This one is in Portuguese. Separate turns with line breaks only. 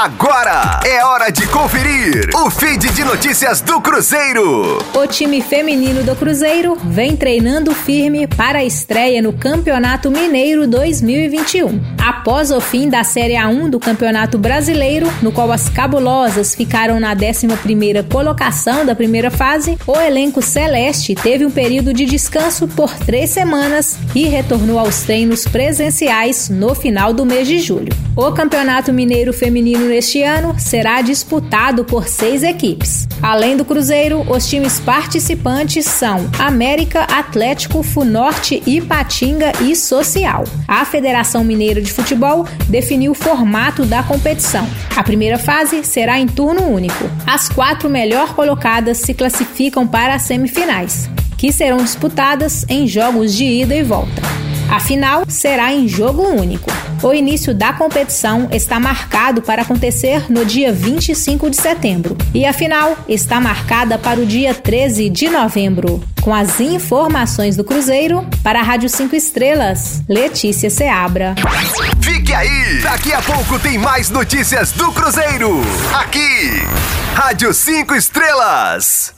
Agora é hora de conferir o feed de notícias do Cruzeiro.
O time feminino do Cruzeiro vem treinando firme para a estreia no Campeonato Mineiro 2021. Após o fim da Série A1 do Campeonato Brasileiro, no qual as cabulosas ficaram na 11ª colocação da primeira fase, o elenco celeste teve um período de descanso por três semanas e retornou aos treinos presenciais no final do mês de julho. O Campeonato Mineiro Feminino neste ano será disputado por seis equipes. Além do Cruzeiro, os times participantes são América, Atlético, Funorte, Ipatinga e Social. A Federação Mineira de Futebol definiu o formato da competição. A primeira fase será em turno único. As quatro melhor colocadas se classificam para as semifinais, que serão disputadas em jogos de ida e volta. A final será em jogo único. O início da competição está marcado para acontecer no dia 25 de setembro e a final está marcada para o dia 13 de novembro. Com as informações do Cruzeiro, para a Rádio 5 Estrelas, Letícia Seabra.
Fique aí! Daqui a pouco tem mais notícias do Cruzeiro. Aqui, Rádio 5 Estrelas.